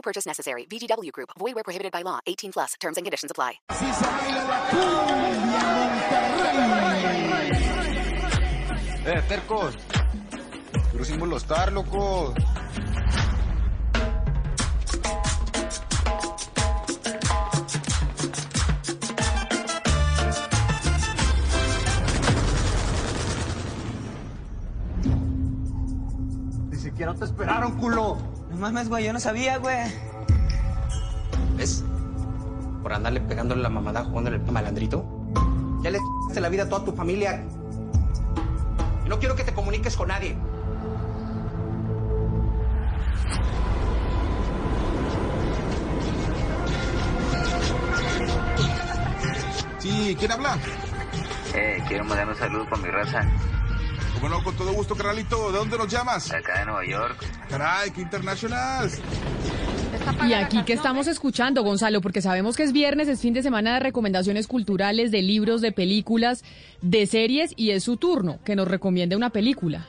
No purchase necessary. VGW Group. Void where prohibited by law. 18 plus. Terms and conditions apply. Si se baila la cumbia, Monterrey. Eh, tercos. Puro símbolo estar, loco. Ni siquiera te esperaron, culo. No mames, güey, yo no sabía, güey. ¿Ves? Por andarle pegándole la mamada jugándole el malandrito. Ya le c***aste la vida a toda tu familia. Y no quiero que te comuniques con nadie. Sí, ¿quién habla? Eh, quiero mandar un saludo con mi raza. Como no, con todo gusto, carnalito. ¿De dónde nos llamas? Acá de Nueva York. Caray, qué internacional. Y aquí que estamos escuchando, Gonzalo, porque sabemos que es viernes, es fin de semana de recomendaciones culturales, de libros, de películas, de series, y es su turno que nos recomiende una película.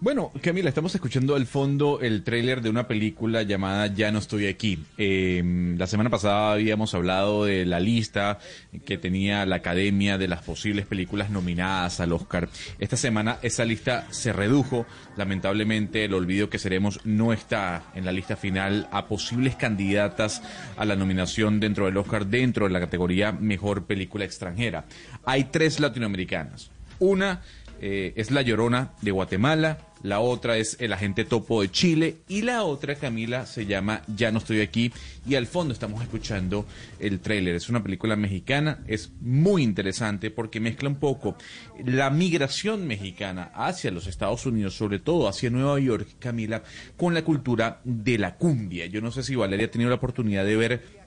Bueno, Camila, estamos escuchando al fondo el tráiler de una película llamada Ya no estoy aquí. Eh, la semana pasada habíamos hablado de la lista que tenía la Academia de las posibles películas nominadas al Oscar. Esta semana esa lista se redujo. Lamentablemente, el olvido que seremos no está en la lista final a posibles candidatas a la nominación dentro del Oscar dentro de la categoría Mejor Película Extranjera. Hay tres latinoamericanas. Una eh, es La Llorona de Guatemala, la otra es El Agente Topo de Chile y la otra, Camila, se llama Ya no estoy aquí y al fondo estamos escuchando el tráiler. Es una película mexicana, es muy interesante porque mezcla un poco la migración mexicana hacia los Estados Unidos, sobre todo hacia Nueva York, Camila, con la cultura de la cumbia. Yo no sé si Valeria ha tenido la oportunidad de ver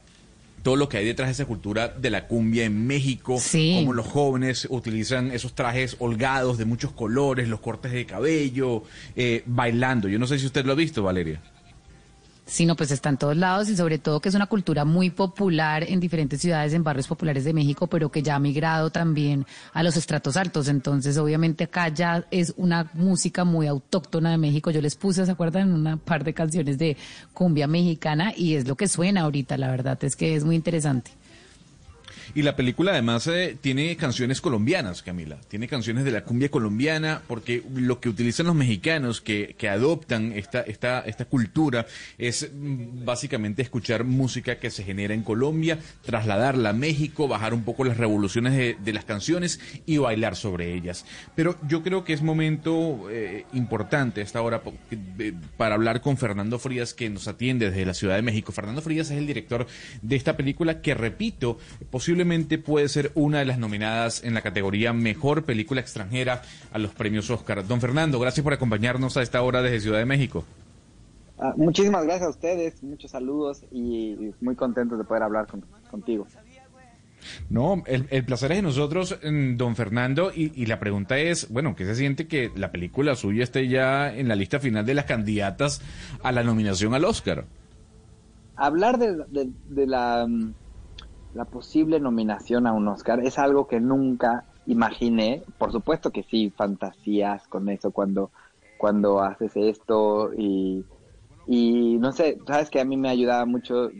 todo lo que hay detrás de esa cultura de la cumbia en México, Sí. como los jóvenes utilizan esos trajes holgados de muchos colores, los cortes de cabello, eh, bailando. Yo no sé si usted lo ha visto, Valeria. Sí, no, pues está en todos lados y sobre todo que es una cultura muy popular en diferentes ciudades, en barrios populares de México, pero que ya ha migrado también a los estratos altos. Entonces, obviamente acá ya es una música muy autóctona de México. Yo les puse, ¿se acuerdan? Una par de canciones de cumbia mexicana y es lo que suena ahorita, la verdad es que es muy interesante. Y la película además eh, tiene canciones colombianas, Camila. Tiene canciones de la cumbia colombiana, porque lo que utilizan los mexicanos que, que adoptan esta, esta, esta cultura es mm, básicamente escuchar música que se genera en Colombia, trasladarla a México, bajar un poco las revoluciones de, de las canciones y bailar sobre ellas. Pero yo creo que es momento eh, importante a esta hora para hablar con Fernando Frías, que nos atiende desde la Ciudad de México. Fernando Frías es el director de esta película que, repito, posiblemente puede ser una de las nominadas en la categoría Mejor Película Extranjera a los premios Oscar. Don Fernando, gracias por acompañarnos a esta hora desde Ciudad de México. Ah, muchísimas gracias a ustedes, muchos saludos y muy contentos de poder hablar con- contigo. No, el, el placer es de nosotros, mm, don Fernando, y, y la pregunta es, bueno, ¿qué se siente que la película suya esté ya en la lista final de las candidatas a la nominación al Oscar? Hablar de, de- de la, mm, la posible nominación a un Oscar es algo que nunca imaginé. Por supuesto que sí, fantasías con eso cuando, cuando haces esto y, y no sé, sabes que a mí me ayudaba mucho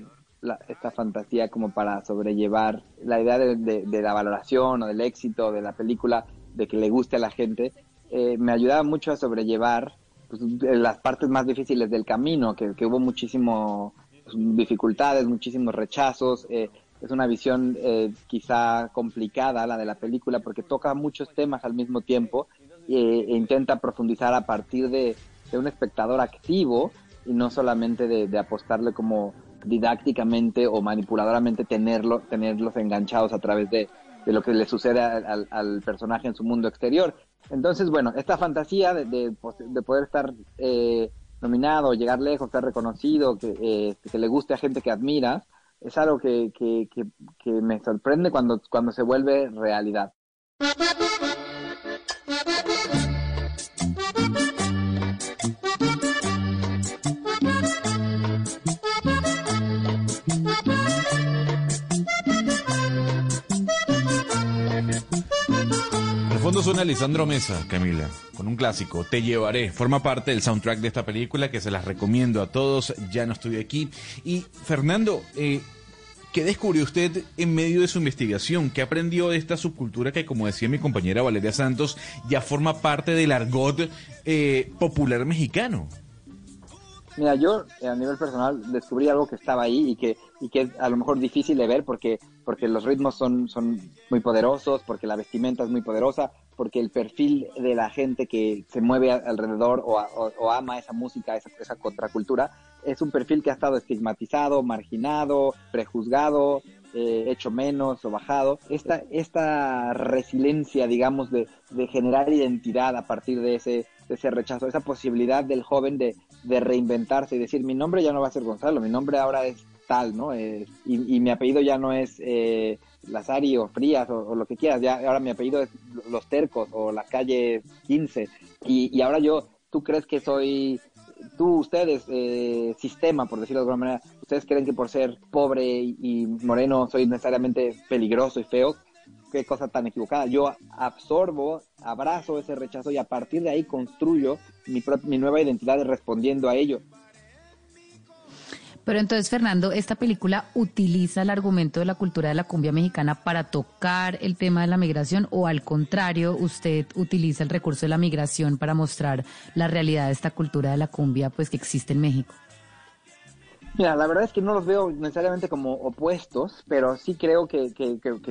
la- esta fantasía como para sobrellevar la idea de, de- la valoración o del éxito de la película, de que le guste a la gente, eh, me ayudaba mucho a sobrellevar pues, las partes más difíciles del camino, que, que hubo muchísimo pues, dificultades, muchísimos rechazos. eh, es una visión eh, quizá complicada la de la película porque toca muchos temas al mismo tiempo eh, e intenta profundizar a partir de, de un espectador activo y no solamente de, de apostarle como didácticamente o manipuladoramente tenerlo, tenerlos enganchados a través de, de lo que le sucede al, al- personaje en su mundo exterior. Entonces, bueno, esta fantasía de, de, pues, de poder estar eh, nominado, llegar lejos, ser reconocido, que, eh, que le guste a gente que admira, es algo que, que, que, que me sorprende cuando, cuando se vuelve realidad. Fondo suena Lisandro Mesa, Camila, con un clásico, Te llevaré. Forma parte del soundtrack de esta película que se las recomiendo a todos. Ya no estoy aquí. Y Fernando, eh, ¿qué descubrió usted en medio de su investigación? ¿Qué aprendió de esta subcultura que, como decía mi compañera Valeria Santos, ya forma parte del argot eh, popular mexicano? Mira, yo eh, a nivel personal descubrí algo que estaba ahí y que, es a lo mejor difícil de ver porque, porque los ritmos son, son muy poderosos, porque la vestimenta es muy poderosa, porque el perfil de la gente que se mueve alrededor o, ama esa música, esa, esa contracultura, es un perfil que ha estado estigmatizado, marginado, prejuzgado, eh, hecho menos o bajado. Esta, esta resiliencia, digamos, de, de generar identidad a partir de ese, de ese rechazo, esa posibilidad del joven de, de reinventarse y decir, mi nombre ya no va a ser Gonzalo, mi nombre ahora es tal, ¿no? Eh, y, y, mi apellido ya no es eh, Lazari o Frías o, lo que quieras, ya ahora mi apellido es Los Tercos o la calle 15. Y, y ahora yo, ¿tú crees que soy tú, ustedes, eh, sistema, por decirlo de alguna manera, ustedes creen que por ser pobre y, y, moreno soy necesariamente peligroso y feo, qué cosa tan equivocada. Yo absorbo, abrazo ese rechazo y a partir de ahí construyo mi, mi nueva identidad respondiendo a ello. Pero entonces, Fernando, ¿esta película utiliza el argumento de la cultura de la cumbia mexicana para tocar el tema de la migración o al contrario, usted utiliza el recurso de la migración para mostrar la realidad de esta cultura de la cumbia pues que existe en México? Mira, la verdad es que no los veo necesariamente como opuestos, pero sí creo que,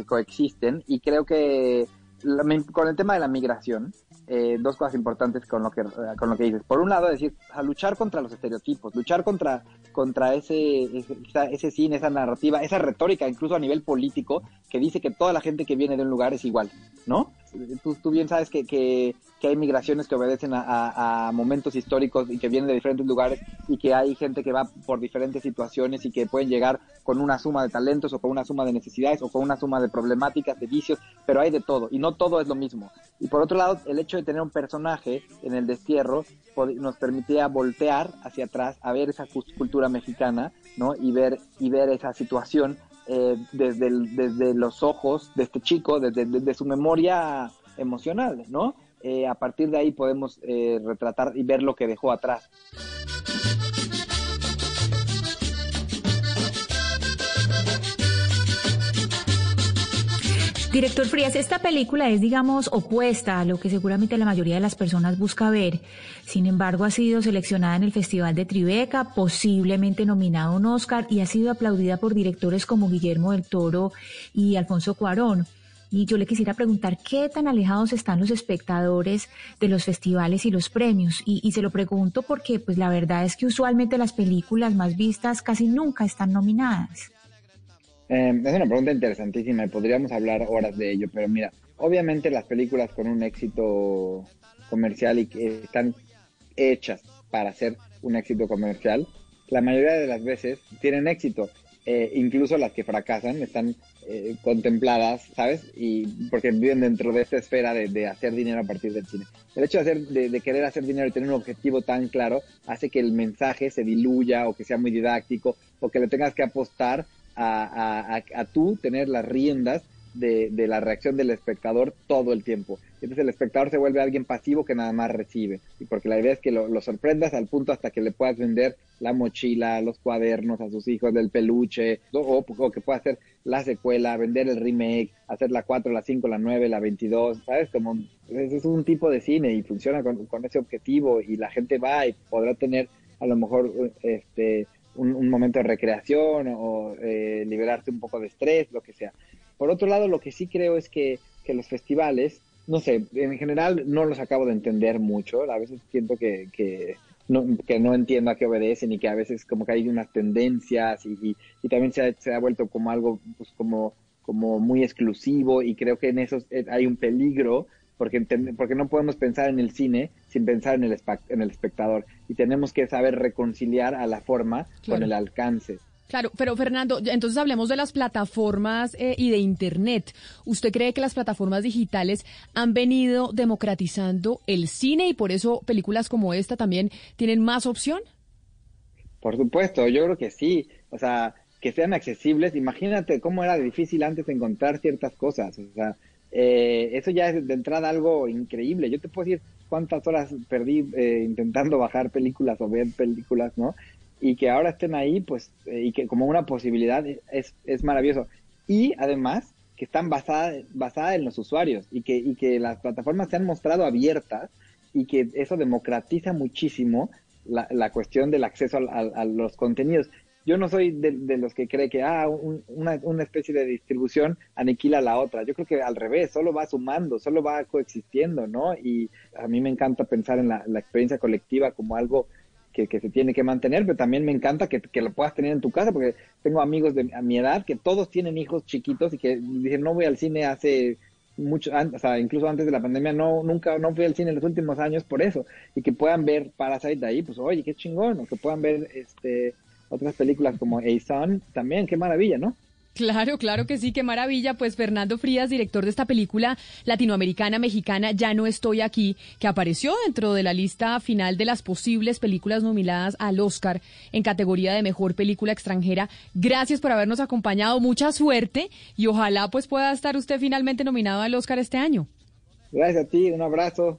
coexisten y creo que la, con el tema de la migración, eh, dos cosas importantes con lo que con lo que dices. Por un lado, decir, a luchar contra los estereotipos, luchar contra contra ese, ese, ese cine, esa narrativa, esa retórica, incluso a nivel político, que dice que toda la gente que viene de un lugar es igual, ¿no? Tú, bien sabes que, que, hay migraciones que obedecen a, momentos históricos y que vienen de diferentes lugares y que hay gente que va por diferentes situaciones y que pueden llegar con una suma de talentos o con una suma de necesidades o con una suma de problemáticas, de vicios, pero hay de todo y no todo es lo mismo. Y por otro lado, el hecho de tener un personaje en el destierro nos permitía voltear hacia atrás a ver esa cultura mexicana, ¿no? Y ver, y ver esa situación eh, desde, desde los ojos de este chico, desde, desde su memoria emocional, ¿no? Eh, a partir de ahí podemos eh, retratar y ver lo que dejó atrás. Director Frías, esta película es, digamos, opuesta a lo que seguramente la mayoría de las personas busca ver. Sin embargo, ha sido seleccionada en el Festival de Tribeca, posiblemente nominada a un Oscar y ha sido aplaudida por directores como Guillermo del Toro y Alfonso Cuarón. Y yo le quisiera preguntar qué tan alejados están los espectadores de los festivales y los premios. Y, y, se lo pregunto porque, pues, la verdad es que usualmente las películas más vistas casi nunca están nominadas. Eh, es una pregunta interesantísima y podríamos hablar horas de ello, pero mira, obviamente las películas con un éxito comercial y que están hechas para ser un éxito comercial, la mayoría de las veces tienen éxito. Eh, incluso las que fracasan están eh, contempladas, ¿sabes? Y porque viven dentro de esta esfera de, hacer dinero a partir del cine. El hecho de, hacer, de, de, querer hacer dinero y tener un objetivo tan claro hace que el mensaje se diluya o que sea muy didáctico o que le tengas que apostar a, a, a, tú tener las riendas de, de, la reacción del espectador todo el tiempo. Entonces el espectador se vuelve alguien pasivo que nada más recibe. Y porque la idea es que lo, lo, sorprendas al punto hasta que le puedas vender la mochila, los cuadernos a sus hijos del peluche, o, o que pueda hacer la secuela, vender el remake, hacer la 4, la 5, la 9, la 22, ¿sabes? Como es un tipo de cine y funciona con, con ese objetivo y la gente va y podrá tener a lo mejor este un, momento de recreación o eh, liberarte un poco de estrés, lo que sea. Por otro lado, lo que sí creo es que, que, los festivales, no sé, en general no los acabo de entender mucho, a veces siento que, que, no, que no entiendo a qué obedecen y que a veces como que hay unas tendencias y, y, también se ha, se ha, vuelto como algo pues como, como muy exclusivo y creo que en eso hay un peligro porque, porque no podemos pensar en el cine sin pensar en el, en el espectador y tenemos que saber reconciliar a la forma con el alcance. Claro, pero Fernando, entonces hablemos de las plataformas eh, y de Internet. ¿Usted cree que las plataformas digitales han venido democratizando el cine y por eso películas como esta también tienen más opción? Por supuesto, yo creo que sí. O sea, que sean accesibles. Imagínate cómo era difícil antes encontrar ciertas cosas. O sea, eh, eso ya es de entrada algo increíble. Yo te puedo decir cuántas horas perdí eh, intentando bajar películas o ver películas, ¿no? y que ahora estén ahí, pues, eh, y que como una posibilidad es, es maravilloso. Y además, que están basadas basada en los usuarios y que, y que las plataformas se han mostrado abiertas y que eso democratiza muchísimo la, la cuestión del acceso a, los contenidos. Yo no soy de, los que cree que ah, una, una, especie de distribución aniquila la otra. Yo creo que al revés, solo va sumando, solo va coexistiendo, ¿no? Y a mí me encanta pensar en la, la experiencia colectiva como algo que, se tiene que mantener, pero también me encanta que, lo puedas tener en tu casa, porque tengo amigos de a mi edad que todos tienen hijos chiquitos y que dicen, no voy al cine hace mucho, o sea, incluso antes de la pandemia, no, nunca, no fui al cine en los últimos años por eso, y que puedan ver Parasite de ahí, pues oye, qué chingón, o que puedan ver este otras películas como A Son, también, qué maravilla, ¿no? Claro, claro que sí, qué maravilla. Pues Fernando Frías, director de esta película latinoamericana mexicana, Ya no estoy aquí, que apareció dentro de la lista final de las posibles películas nominadas al Oscar en categoría de mejor película extranjera. Gracias por habernos acompañado, mucha suerte y ojalá pues pueda estar usted finalmente nominado al Oscar este año. Gracias a ti, un abrazo.